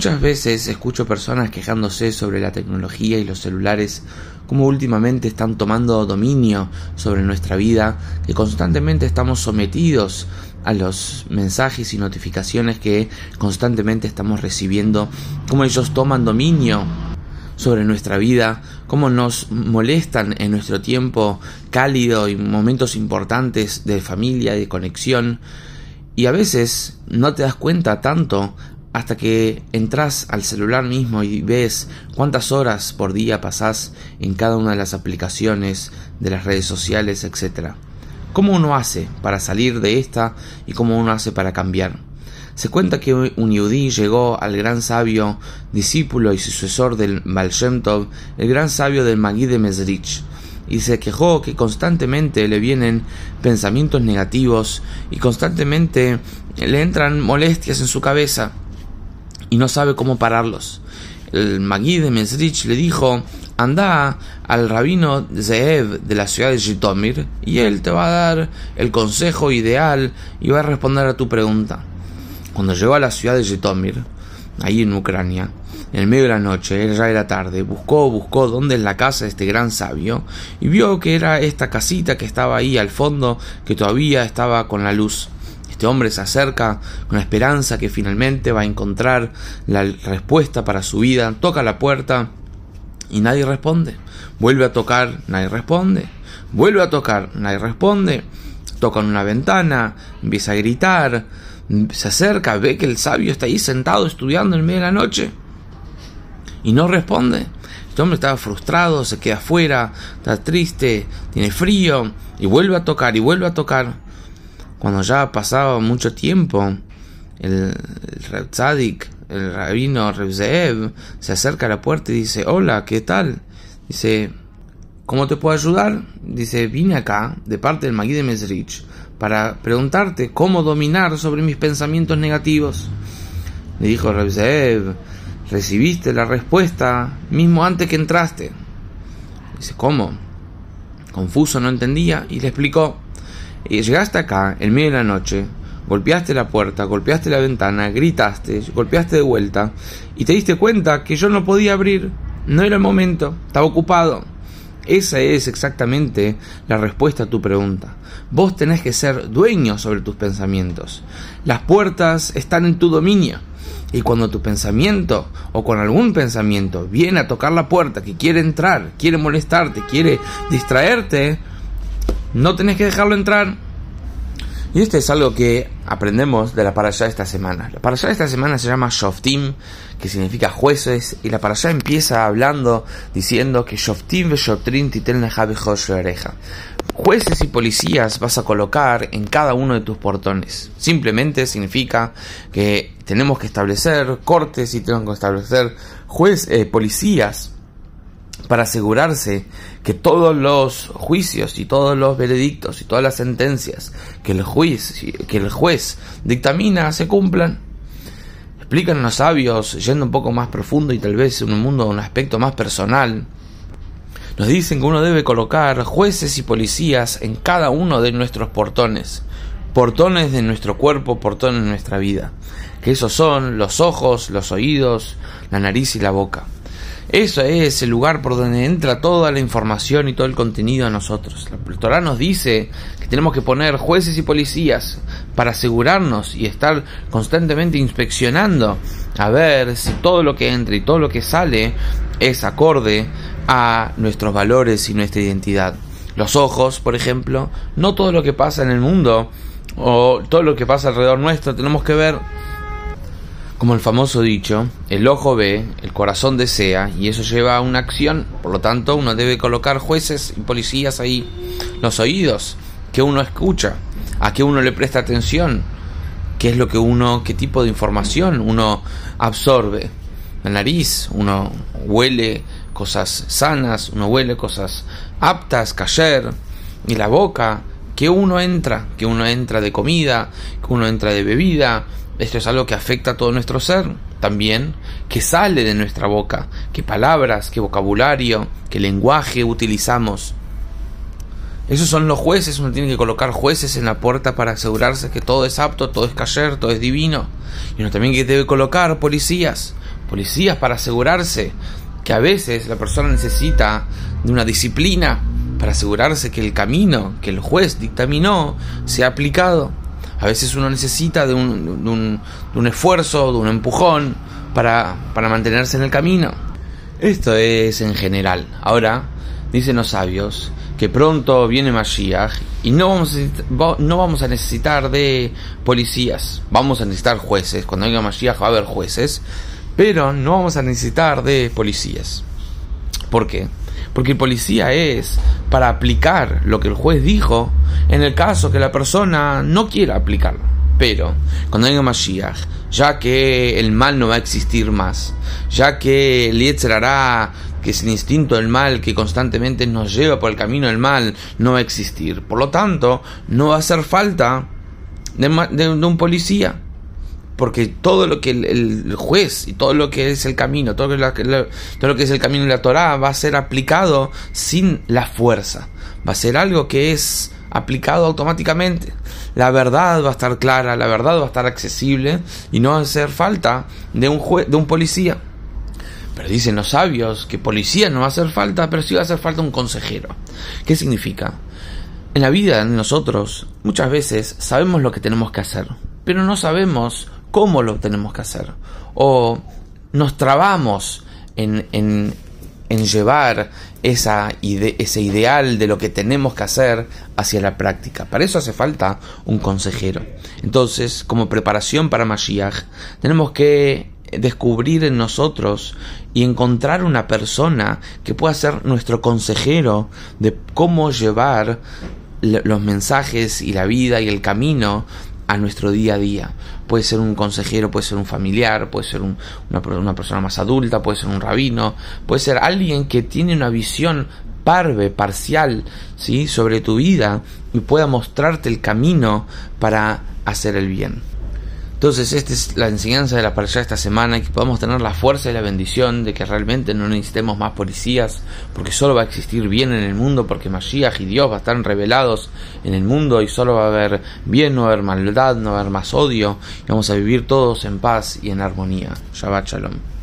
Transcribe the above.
Muchas veces escucho personas quejándose sobre la tecnología y los celulares, como últimamente están tomando dominio sobre nuestra vida, que constantemente estamos sometidos a los mensajes y notificaciones que constantemente estamos recibiendo, cómo ellos toman dominio sobre nuestra vida, cómo nos molestan en nuestro tiempo cálido y momentos importantes de familia, de conexión. Y a veces no te das cuenta tanto hasta que entras al celular mismo y ves cuántas horas por día pasás en cada una de las aplicaciones de las redes sociales, etc. ¿Cómo uno hace para salir de esta y cómo uno hace para cambiar? Se cuenta que un yudí llegó al gran sabio, discípulo y sucesor del Baal el gran sabio del Magui de Mesrich, y se quejó que constantemente le vienen pensamientos negativos y constantemente le entran molestias en su cabeza y no sabe cómo pararlos. El Magui de Mesrich le dijo, anda al rabino Zeev de la ciudad de Jitomir y él te va a dar el consejo ideal y va a responder a tu pregunta. Cuando llegó a la ciudad de Jitomir, ahí en Ucrania, en el medio de la noche, ya era tarde, buscó, buscó dónde es la casa de este gran sabio y vio que era esta casita que estaba ahí al fondo, que todavía estaba con la luz. Este hombre se acerca con la esperanza que finalmente va a encontrar la respuesta para su vida, toca la puerta y nadie responde. Vuelve a tocar, nadie responde. Vuelve a tocar, nadie responde. Toca en una ventana, empieza a gritar, se acerca, ve que el sabio está ahí sentado estudiando en medio de la noche y no responde. Este hombre estaba frustrado, se queda afuera, está triste, tiene frío y vuelve a tocar y vuelve a tocar. Cuando ya ha pasado mucho tiempo, el, el el rabino Reb se acerca a la puerta y dice, hola, ¿qué tal? Dice, ¿cómo te puedo ayudar? Dice, vine acá, de parte del Magui de Mesrich, para preguntarte cómo dominar sobre mis pensamientos negativos. Le dijo Reb recibiste la respuesta mismo antes que entraste. Dice, ¿cómo? Confuso, no entendía, y le explicó, y llegaste acá, en medio de la noche, golpeaste la puerta, golpeaste la ventana, gritaste, golpeaste de vuelta, y te diste cuenta que yo no podía abrir, no era el momento, estaba ocupado. Esa es exactamente la respuesta a tu pregunta. Vos tenés que ser dueño sobre tus pensamientos. Las puertas están en tu dominio. Y cuando tu pensamiento o con algún pensamiento viene a tocar la puerta, que quiere entrar, quiere molestarte, quiere distraerte, no tenés que dejarlo entrar. Y esto es algo que aprendemos de la parasha de esta semana. La parasha de esta semana se llama Shoftim, que significa jueces, y la parasha empieza hablando diciendo que Shoftim ve Shotrin titel oreja. Jueces y policías vas a colocar en cada uno de tus portones. Simplemente significa que tenemos que establecer cortes y tenemos que establecer juez, eh, policías para asegurarse que todos los juicios y todos los veredictos y todas las sentencias que el juez, que el juez dictamina se cumplan. Explican los sabios, yendo un poco más profundo y tal vez en un mundo, un aspecto más personal, nos dicen que uno debe colocar jueces y policías en cada uno de nuestros portones, portones de nuestro cuerpo, portones de nuestra vida, que esos son los ojos, los oídos, la nariz y la boca. Eso es el lugar por donde entra toda la información y todo el contenido a nosotros. La Torah nos dice que tenemos que poner jueces y policías para asegurarnos y estar constantemente inspeccionando a ver si todo lo que entra y todo lo que sale es acorde a nuestros valores y nuestra identidad. Los ojos, por ejemplo, no todo lo que pasa en el mundo o todo lo que pasa alrededor nuestro tenemos que ver como el famoso dicho, el ojo ve, el corazón desea, y eso lleva a una acción. Por lo tanto, uno debe colocar jueces y policías ahí. Los oídos, que uno escucha, a qué uno le presta atención, qué es lo que uno, qué tipo de información uno absorbe. La nariz, uno huele cosas sanas, uno huele cosas aptas, cayer, y la boca, que uno entra, que uno entra de comida, que uno entra de bebida, esto es algo que afecta a todo nuestro ser. También que sale de nuestra boca, qué palabras, qué vocabulario, qué lenguaje utilizamos. Esos son los jueces, uno tiene que colocar jueces en la puerta para asegurarse que todo es apto, todo es cayer, todo es divino. Y uno también que debe colocar policías, policías para asegurarse que a veces la persona necesita de una disciplina para asegurarse que el camino que el juez dictaminó sea aplicado. A veces uno necesita de un, de un, de un esfuerzo, de un empujón para, para mantenerse en el camino. Esto es en general. Ahora, dicen los sabios que pronto viene Mashiach y no vamos, a, no vamos a necesitar de policías, vamos a necesitar jueces. Cuando venga Mashiach va a haber jueces, pero no vamos a necesitar de policías. ¿Por qué? Porque el policía es para aplicar lo que el juez dijo en el caso que la persona no quiera aplicarlo. Pero cuando venga Mashiach, ya que el mal no va a existir más, ya que el Yetzer hará que es el instinto del mal que constantemente nos lleva por el camino del mal, no va a existir. Por lo tanto, no va a hacer falta de, un policía porque todo lo que el, juez y todo lo que es el camino, todo lo, que, es el camino de la Torah va a ser aplicado sin la fuerza, va a ser algo que es aplicado automáticamente. La verdad va a estar clara, la verdad va a estar accesible y no va a hacer falta de un, jue de un policía. Pero dicen los sabios que policía no va a hacer falta, pero sí va a hacer falta un consejero. ¿Qué significa? En la vida de nosotros muchas veces sabemos lo que tenemos que hacer, pero no sabemos cómo lo tenemos que hacer. O nos trabamos en, en, llevar esa ese ideal de lo que tenemos que hacer hacia la práctica. Para eso hace falta un consejero. Entonces, como preparación para Mashiach, tenemos que descubrir en nosotros y encontrar una persona que pueda ser nuestro consejero de cómo llevar los mensajes y la vida y el camino a nuestro día a día. Puede ser un consejero, puede ser un familiar, puede ser un, una, una, persona más adulta, puede ser un rabino, puede ser alguien que tiene una visión parve, parcial, ¿sí? sobre tu vida y pueda mostrarte el camino para hacer el bien. Entonces, esta es la enseñanza de la parasha esta semana, que podamos tener la fuerza y la bendición de que realmente no necesitemos más policías, porque solo va a existir bien en el mundo, porque Mashiach y Dios va a estar revelados en el mundo y solo va a haber bien, no va a haber maldad, no va a haber más odio, y vamos a vivir todos en paz y en armonía. Shabbat Shalom.